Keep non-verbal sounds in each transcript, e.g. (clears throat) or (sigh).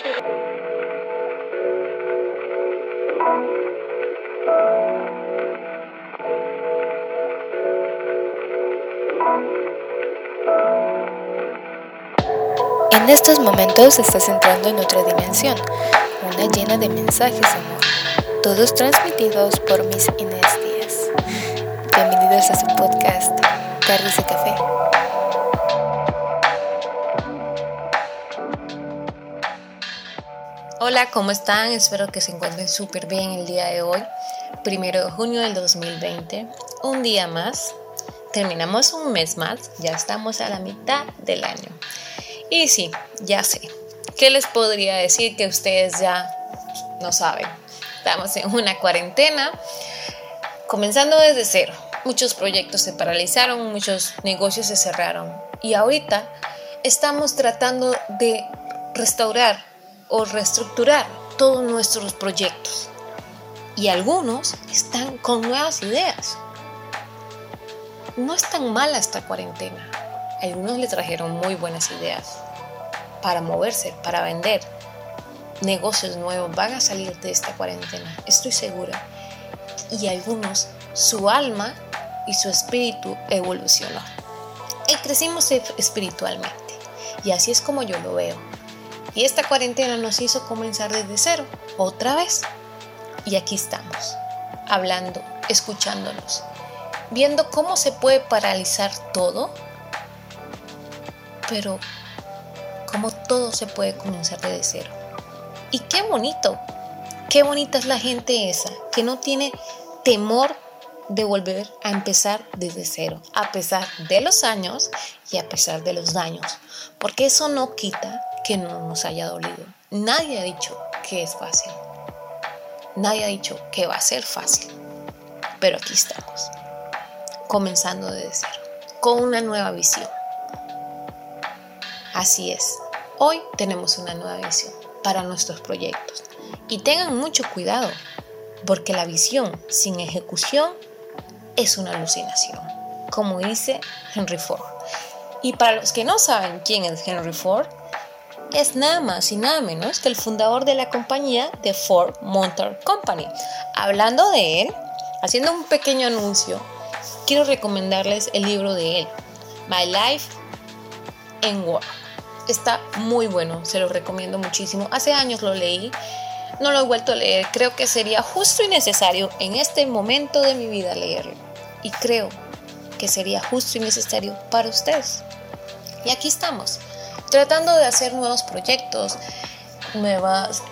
En estos momentos estás entrando en otra dimensión, una llena de mensajes amor, todos transmitidos por mis Inés. Bienvenidos a su podcast, Tardes de Café. Hola, ¿cómo están? Espero que se encuentren súper bien el día de hoy, primero de junio del 2020. Un día más, terminamos un mes más, ya estamos a la mitad del año. Y sí, ya sé. ¿Qué les podría decir que ustedes ya no saben? Estamos en una cuarentena, comenzando desde cero. Muchos proyectos se paralizaron, muchos negocios se cerraron. Y ahorita estamos tratando de restaurar o reestructurar todos nuestros proyectos. Y algunos están con nuevas ideas. No es tan mala esta cuarentena algunos le trajeron muy buenas ideas para moverse, para vender. Negocios nuevos van a salir de esta cuarentena, estoy segura. Y algunos, su alma y su espíritu evolucionó. Y crecimos espiritualmente. Y así es como yo lo veo. Y esta cuarentena nos hizo comenzar desde cero, otra vez. Y aquí estamos, hablando, escuchándonos, viendo cómo se puede paralizar todo pero como todo se puede comenzar desde cero. Y qué bonito, qué bonita es la gente esa, que no tiene temor de volver a empezar desde cero, a pesar de los años y a pesar de los daños, porque eso no quita que no nos haya dolido. Nadie ha dicho que es fácil, nadie ha dicho que va a ser fácil, pero aquí estamos, comenzando desde cero, con una nueva visión. Así es, hoy tenemos una nueva visión para nuestros proyectos. Y tengan mucho cuidado, porque la visión sin ejecución es una alucinación, como dice Henry Ford. Y para los que no saben quién es Henry Ford, es nada más y nada menos que el fundador de la compañía de Ford Motor Company. Hablando de él, haciendo un pequeño anuncio, quiero recomendarles el libro de él, My Life in War. Está muy bueno, se lo recomiendo muchísimo. Hace años lo leí, no lo he vuelto a leer. Creo que sería justo y necesario en este momento de mi vida leerlo. Y creo que sería justo y necesario para ustedes. Y aquí estamos, tratando de hacer nuevos proyectos, nuevas,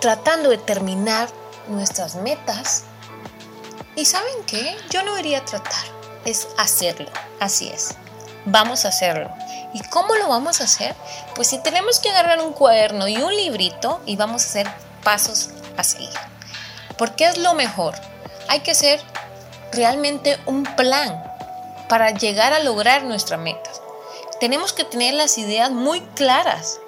tratando de terminar nuestras metas. ¿Y saben qué? Yo no iría a tratar, es hacerlo. Así es. Vamos a hacerlo. ¿Y cómo lo vamos a hacer? Pues si tenemos que agarrar un cuaderno y un librito y vamos a hacer pasos a seguir. Porque es lo mejor. Hay que hacer realmente un plan para llegar a lograr nuestra meta. Tenemos que tener las ideas muy claras,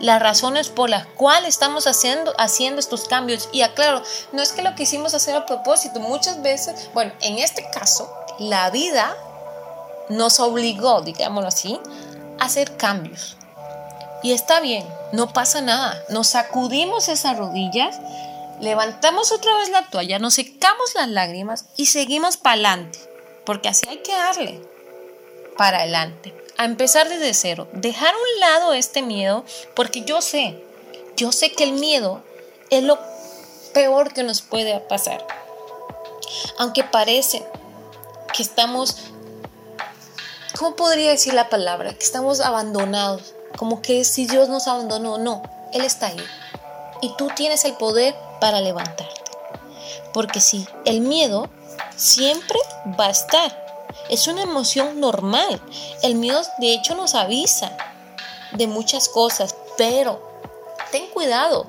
las razones por las cuales estamos haciendo, haciendo estos cambios. Y aclaro, no es que lo quisimos hacer a propósito, muchas veces, bueno, en este caso, la vida nos obligó, digámoslo así, hacer cambios. Y está bien, no pasa nada. Nos sacudimos esas rodillas, levantamos otra vez la toalla, nos secamos las lágrimas y seguimos para adelante. Porque así hay que darle para adelante. A empezar desde cero. Dejar a un lado este miedo porque yo sé, yo sé que el miedo es lo peor que nos puede pasar. Aunque parece que estamos ¿cómo podría decir la palabra? Que estamos abandonados, como que si Dios nos abandonó, no, Él está ahí. Y tú tienes el poder para levantarte. Porque sí, el miedo siempre va a estar. Es una emoción normal. El miedo de hecho nos avisa de muchas cosas, pero ten cuidado,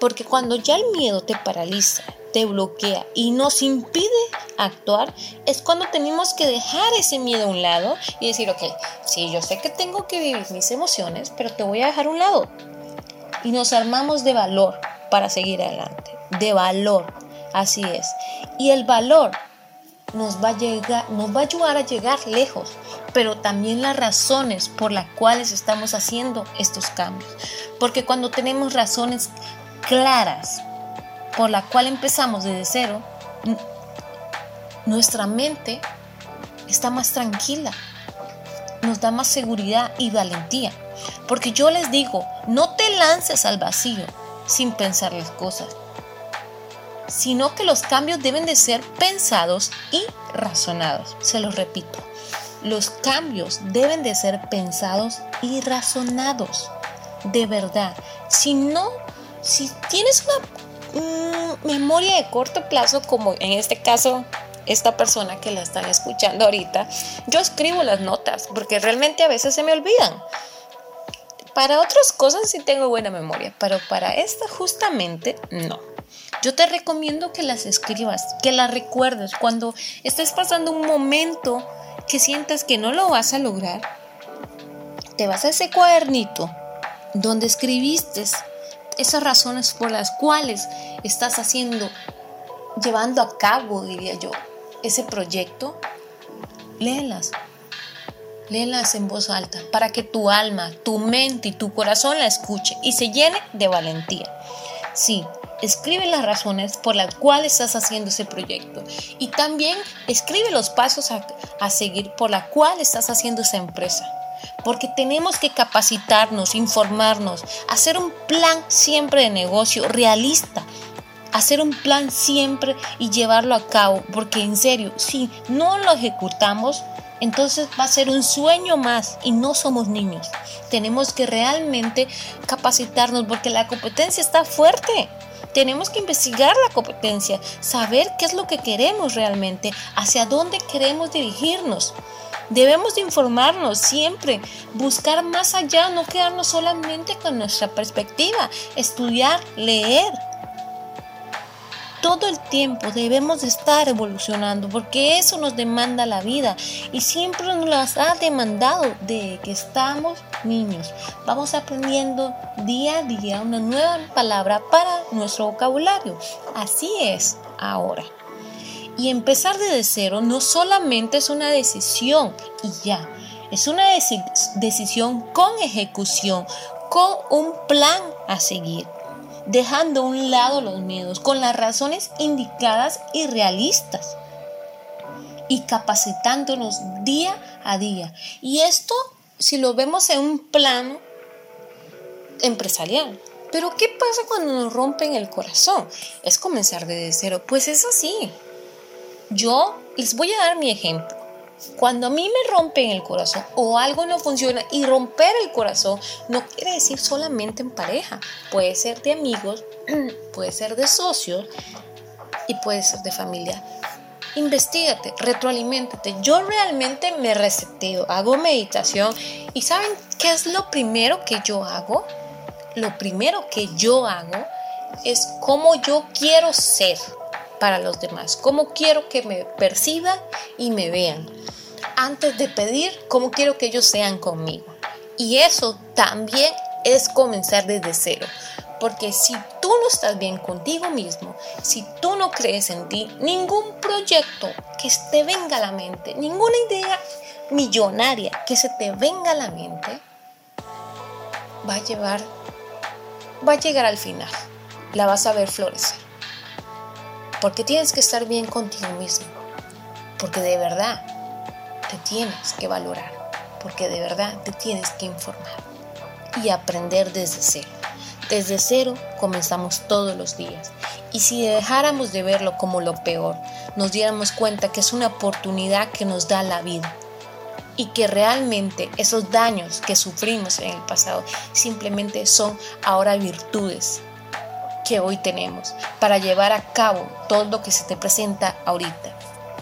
porque cuando ya el miedo te paraliza, te bloquea y nos impide actuar, es cuando tenemos que dejar ese miedo a un lado y decir, ok, sí, yo sé que tengo que vivir mis emociones, pero te voy a dejar a un lado. Y nos armamos de valor para seguir adelante, de valor, así es. Y el valor nos va a llegar, nos va a ayudar a llegar lejos, pero también las razones por las cuales estamos haciendo estos cambios. Porque cuando tenemos razones claras por la cual empezamos desde cero, nuestra mente está más tranquila, nos da más seguridad y valentía. Porque yo les digo, no te lances al vacío sin pensar las cosas, sino que los cambios deben de ser pensados y razonados. Se los repito, los cambios deben de ser pensados y razonados. De verdad, si no, si tienes una mm, memoria de corto plazo, como en este caso esta persona que la están escuchando ahorita, yo escribo las notas porque realmente a veces se me olvidan. Para otras cosas sí tengo buena memoria, pero para esta justamente no. Yo te recomiendo que las escribas, que las recuerdes cuando estés pasando un momento que sientas que no lo vas a lograr. Te vas a ese cuadernito donde escribiste esas razones por las cuales estás haciendo, llevando a cabo, diría yo, ese proyecto, léelas. Léelas en voz alta para que tu alma, tu mente y tu corazón la escuche y se llene de valentía. Sí, escribe las razones por las cuales estás haciendo ese proyecto y también escribe los pasos a, seguir por la cual estás haciendo esa empresa. Porque tenemos que capacitarnos, informarnos, hacer un plan siempre de negocio realista hacer un plan siempre y llevarlo a cabo, porque en serio, si no lo ejecutamos, entonces va a ser un sueño más y no somos niños. Tenemos que realmente capacitarnos porque la competencia está fuerte. Tenemos que investigar la competencia, saber qué es lo que queremos realmente, hacia dónde queremos dirigirnos. Debemos de informarnos siempre, buscar más allá, no quedarnos solamente con nuestra perspectiva, estudiar, leer, todo el tiempo debemos de estar evolucionando porque eso nos demanda la vida y siempre nos las ha demandado de que estamos niños. Vamos aprendiendo día a día una nueva palabra para nuestro vocabulario. Así es ahora. Y empezar desde cero no solamente es una decisión y ya, es una decisión con ejecución, con un plan a seguir dejando a un lado los miedos con las razones indicadas y realistas y capacitándonos día a día. Y esto, si lo vemos en un plano empresarial. Pero ¿qué pasa cuando nos rompen el corazón? Es comenzar desde cero. Pues es así. Yo les voy a dar mi ejemplo. Cuando a mí me rompen el corazón o algo no funciona y romper el corazón no quiere decir solamente en pareja, puede ser de amigos, (clears throat) puede ser de socios y puede ser de familia. Investígate, retroaliméntate. Yo realmente me reseteo, hago meditación y ¿saben qué es lo primero que yo hago? Lo primero que yo hago es cómo yo quiero ser para los demás, cómo quiero que me perciban y me vean. Antes de pedir, cómo quiero que ellos sean conmigo. Y eso también es comenzar desde cero. Porque si tú no estás bien contigo mismo, si tú no crees en ti, ningún proyecto que te venga a la mente, ninguna idea millonaria que se te venga a la mente, va a llevar, va a llegar al final. La vas a ver florecer. Porque tienes que estar bien contigo mismo. Porque de verdad te tienes que valorar. Porque de verdad te tienes que informar. Y aprender desde cero. Desde cero comenzamos todos los días. Y si dejáramos de verlo como lo peor, nos diéramos cuenta que es una oportunidad que nos da la vida. Y que realmente esos daños que sufrimos en el pasado simplemente son ahora virtudes que hoy tenemos para llevar a cabo todo lo que se te presenta ahorita.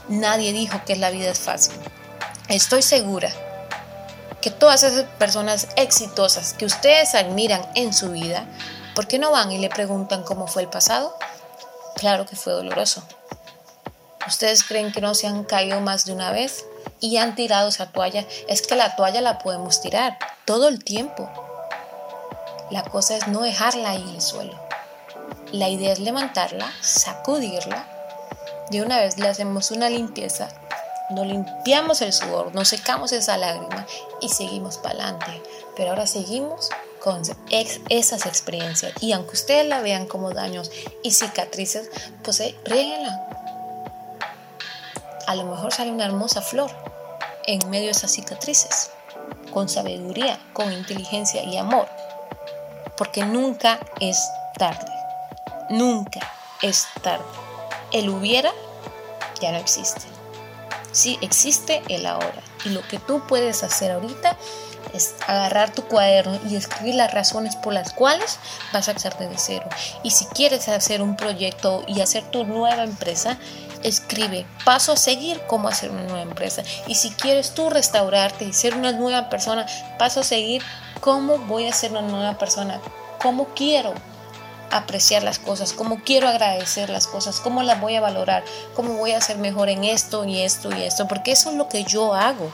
Nadie dijo que la vida es fácil. Estoy segura que todas esas personas exitosas que ustedes admiran en su vida, ¿por qué no van y le preguntan cómo fue el pasado? Claro que fue doloroso. ¿Ustedes creen que no se han caído más de una vez y han tirado esa toalla? Es que la toalla la podemos tirar todo el tiempo. La cosa es no dejarla ahí en el suelo. La idea es levantarla, sacudirla de una vez le hacemos una limpieza, nos limpiamos el sudor, nos secamos esa lágrima y seguimos para adelante. Pero ahora seguimos con esas experiencias. Y aunque ustedes la vean como daños y cicatrices, pues eh, A lo mejor sale una hermosa flor en medio de esas cicatrices, con sabiduría, con inteligencia y amor. Porque nunca es tarde. Nunca es tarde. El hubiera ya no existe. Sí existe el ahora. Y lo que tú puedes hacer ahorita es agarrar tu cuaderno y escribir las razones por las cuales vas a hacerte de cero. Y si quieres hacer un proyecto y hacer tu nueva empresa, escribe paso a seguir cómo hacer una nueva empresa. Y si quieres tú restaurarte y ser una nueva persona, paso a seguir cómo voy a ser una nueva persona, cómo quiero apreciar las cosas, cómo quiero agradecer las cosas, cómo las voy a valorar, cómo voy a ser mejor en esto y esto y esto, porque eso es lo que yo hago.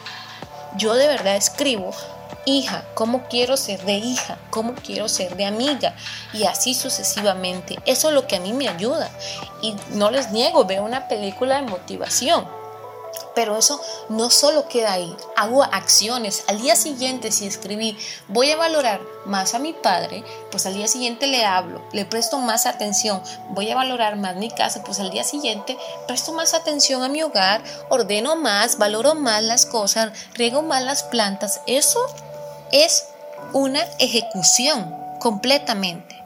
Yo de verdad escribo, hija, cómo quiero ser de hija, cómo quiero ser de amiga y así sucesivamente. Eso es lo que a mí me ayuda. Y no les niego, veo una película de motivación pero eso no solo queda ahí, hago acciones. Al día siguiente, si escribí, voy a valorar más a mi padre, pues al día siguiente le hablo, le presto más atención. Voy a valorar más mi casa, pues al día siguiente presto más atención a mi hogar, ordeno más, valoro más las cosas, riego más las plantas. Eso es una ejecución completamente.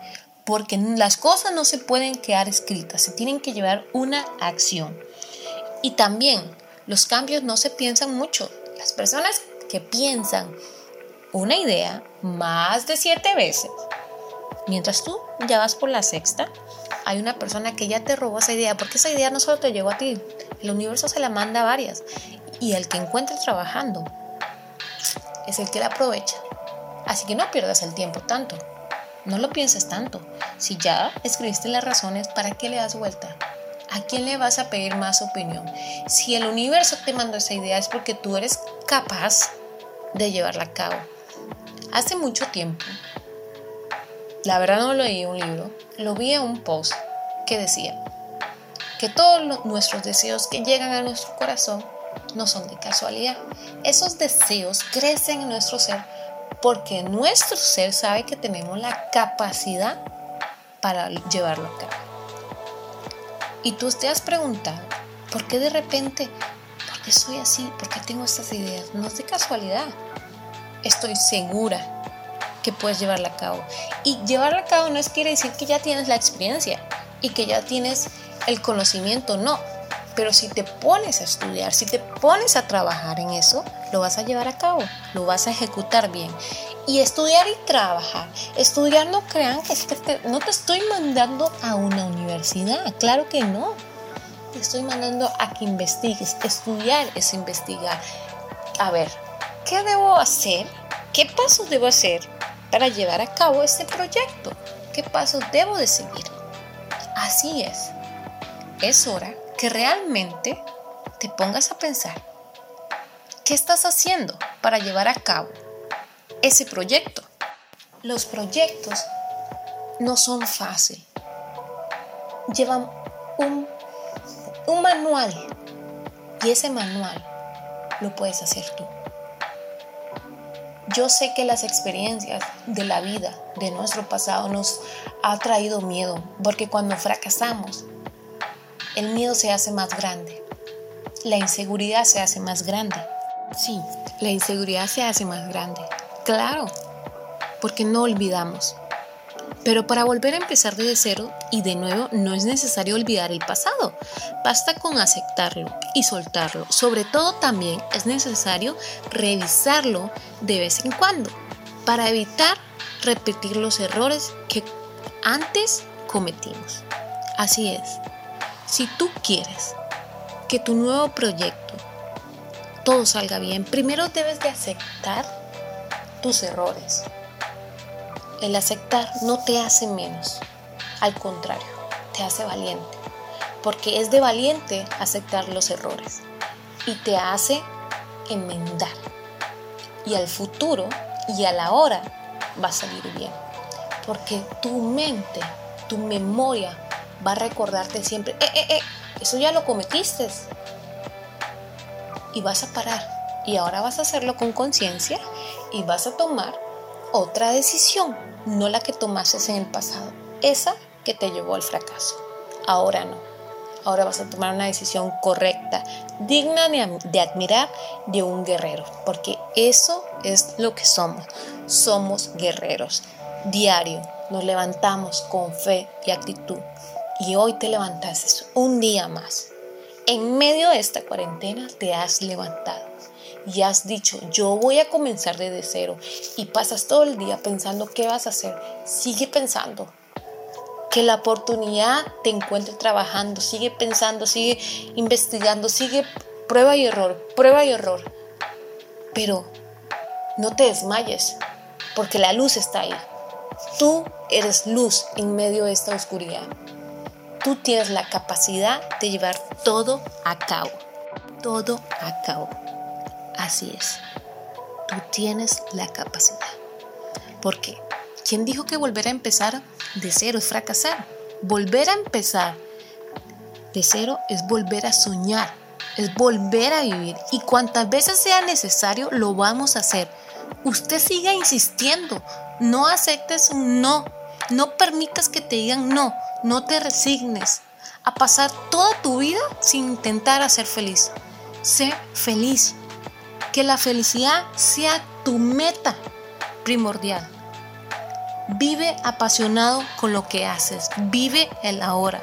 Porque las cosas no se pueden quedar escritas, se tienen que llevar una acción. Y también los cambios no se piensan mucho. Las personas que piensan una idea más de siete veces, mientras tú ya vas por la sexta, hay una persona que ya te robó esa idea, porque esa idea no solo te llegó a ti, el universo se la manda a varias. Y el que encuentre trabajando es el que la aprovecha. Así que no pierdas el tiempo tanto. No lo pienses tanto. Si ya escribiste las razones, ¿para qué le das vuelta? ¿A quién le vas a pedir más opinión? Si el universo te mandó esa idea es porque tú eres capaz de llevarla a cabo. Hace mucho tiempo, la verdad no leí un libro, lo vi en un post que decía que todos nuestros deseos que llegan a nuestro corazón no son de casualidad. Esos deseos crecen en nuestro ser porque nuestro ser sabe que tenemos la capacidad para llevarlo a cabo. Y tú te has preguntado, ¿por qué de repente? ¿Por qué soy así? ¿Por qué tengo estas ideas? No es de casualidad. Estoy segura que puedes llevarla a cabo. Y llevarla a cabo no es quiere decir que ya tienes la experiencia y que ya tienes el conocimiento, no. Pero si te pones a estudiar, si te pones a trabajar en eso, lo vas a llevar a cabo, lo vas a ejecutar bien. Y estudiar y trabajar. Estudiar no crean que, no te estoy mandando a una universidad, claro que no. Te estoy mandando a que investigues. Estudiar es investigar. A ver, ¿qué debo hacer? ¿Qué pasos debo hacer para llevar a cabo este proyecto? ¿Qué pasos debo de seguir? Así es. Es hora que realmente te pongas a pensar qué estás haciendo para llevar a cabo ese proyecto. Los proyectos no son fáciles. Llevan un, un manual y ese manual lo puedes hacer tú. Yo sé que las experiencias de la vida, de nuestro pasado, nos ha traído miedo, porque cuando fracasamos, el miedo se hace más grande, la inseguridad se hace más grande. Sí, la inseguridad se hace más grande. Claro, porque no olvidamos. Pero para volver a empezar desde cero y de nuevo no es necesario olvidar el pasado. Basta con aceptarlo y soltarlo. Sobre todo también es necesario revisarlo de vez en cuando para evitar repetir los errores que antes cometimos. Así es. Si tú quieres que tu nuevo proyecto todo salga bien, primero debes de aceptar errores. El aceptar no te hace menos, al contrario, te hace valiente, porque es de valiente aceptar los errores y te hace enmendar. Y al futuro y a la hora va a salir bien, porque tu mente, tu memoria va a recordarte siempre, eh, eh, eh, Eso ya lo cometiste. Y vas a parar. Y ahora vas a hacerlo con conciencia y vas a tomar otra decisión, no la que tomaste en el pasado, esa que te llevó al fracaso. Ahora no. Ahora vas a tomar una decisión correcta, digna de admirar de un guerrero, porque eso es lo que somos. Somos guerreros. Diario nos levantamos con fe y actitud. Y hoy te levantaste un día más. En medio de esta cuarentena te has levantado y has dicho, yo voy a comenzar desde cero y pasas todo el día pensando qué vas a hacer, sigue pensando. Que la oportunidad te encuentre trabajando, sigue pensando, sigue investigando, sigue prueba y error, prueba y error. Pero no te desmayes, porque la luz está ahí. Tú eres luz en medio de esta oscuridad. Tú tienes la capacidad de llevar todo a cabo. Todo a cabo. Así es. Tú tienes la capacidad. ¿Por qué? ¿Quién dijo que volver a empezar de cero es fracasar? Volver a empezar de cero es volver a soñar, es volver a vivir. Y cuantas veces sea necesario, lo vamos a hacer. Usted siga insistiendo, no aceptes un no, no permitas que te digan no, no te resignes a pasar toda tu vida sin intentar ser feliz. Sé feliz, que la felicidad sea tu meta primordial. Vive apasionado con lo que haces. Vive el ahora.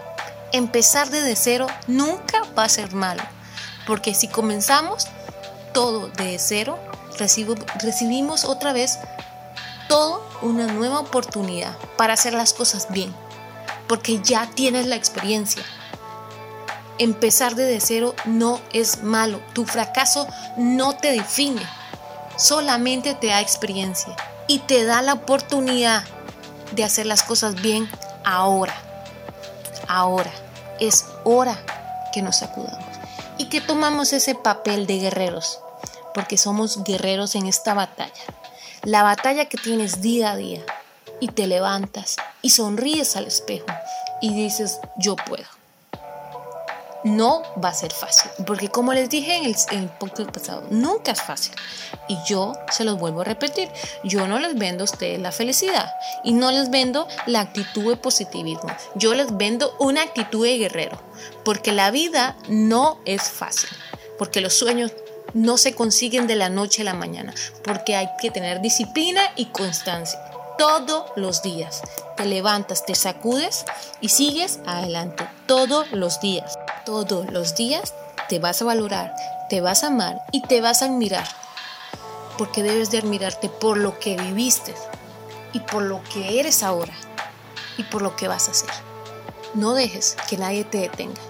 Empezar desde cero nunca va a ser malo. Porque si comenzamos todo de cero, recibimos otra vez toda una nueva oportunidad para hacer las cosas bien. Porque ya tienes la experiencia, Empezar desde cero no es malo. Tu fracaso no te define. Solamente te da experiencia y te da la oportunidad de hacer las cosas bien ahora. Ahora. Es hora que nos sacudamos y que tomamos ese papel de guerreros, porque somos guerreros en esta batalla. La batalla que tienes día a día y te levantas y sonríes al espejo y dices, yo puedo no va a ser fácil, porque como les dije en el, en podcast pasado, nunca es fácil. Y yo se los vuelvo a repetir, yo no les vendo a ustedes la felicidad y no les vendo la actitud de positivismo, yo les vendo una actitud de guerrero, porque la vida no es fácil, porque los sueños no se consiguen de la noche a la mañana, porque hay que tener disciplina y constancia todos los días. Te levantas, te sacudes y sigues adelante todos los días todos los días te vas a valorar, te vas a amar y te vas a admirar. Porque debes de admirarte por lo que viviste y por lo que eres ahora y por lo que vas a hacer. No dejes que nadie te detenga.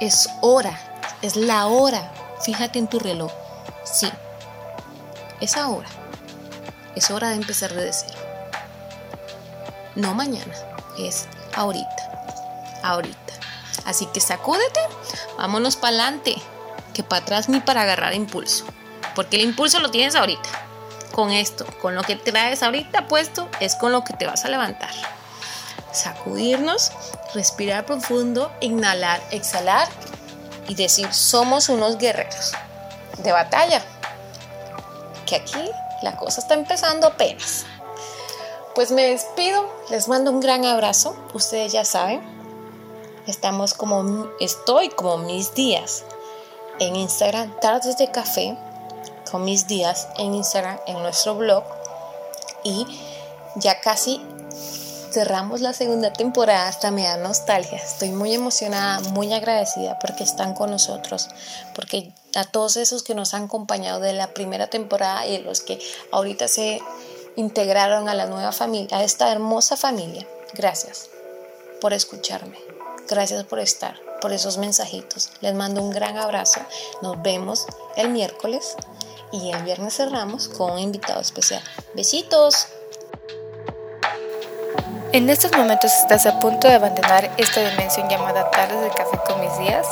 Es hora, es la hora. Fíjate en tu reloj. Sí, es ahora. Es hora de empezar desde cero. No mañana, es ahorita. Ahorita. Así que sacúdete, vámonos para adelante, que para atrás ni para agarrar impulso. Porque el impulso lo tienes ahorita. Con esto, con lo que traes ahorita puesto, es con lo que te vas a levantar. Sacudirnos, respirar profundo, inhalar, exhalar y decir, somos unos guerreros de batalla. Que aquí la cosa está empezando apenas. Pues me despido, les mando un gran abrazo, ustedes ya saben, Estamos como, estoy como mis días en Instagram, tardes de café con mis días en Instagram, en nuestro blog. Y ya casi cerramos la segunda temporada, hasta me da nostalgia. Estoy muy emocionada, muy agradecida porque están con nosotros, porque a todos esos que nos han acompañado de la primera temporada y los que ahorita se integraron a la nueva familia, a esta hermosa familia. Gracias por escucharme. Gracias por estar, por esos mensajitos. Les mando un gran abrazo. Nos vemos el miércoles y el viernes cerramos con un invitado especial. Besitos. En estos momentos estás a punto de abandonar esta dimensión llamada tardes de café con mis días.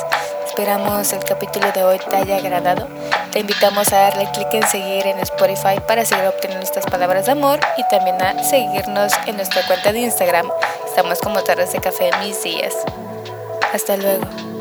Esperamos el capítulo de hoy te haya agradado. Te invitamos a darle clic en seguir en Spotify para seguir obteniendo estas palabras de amor y también a seguirnos en nuestra cuenta de Instagram. Estamos como tardes de café mis días. Hasta luego.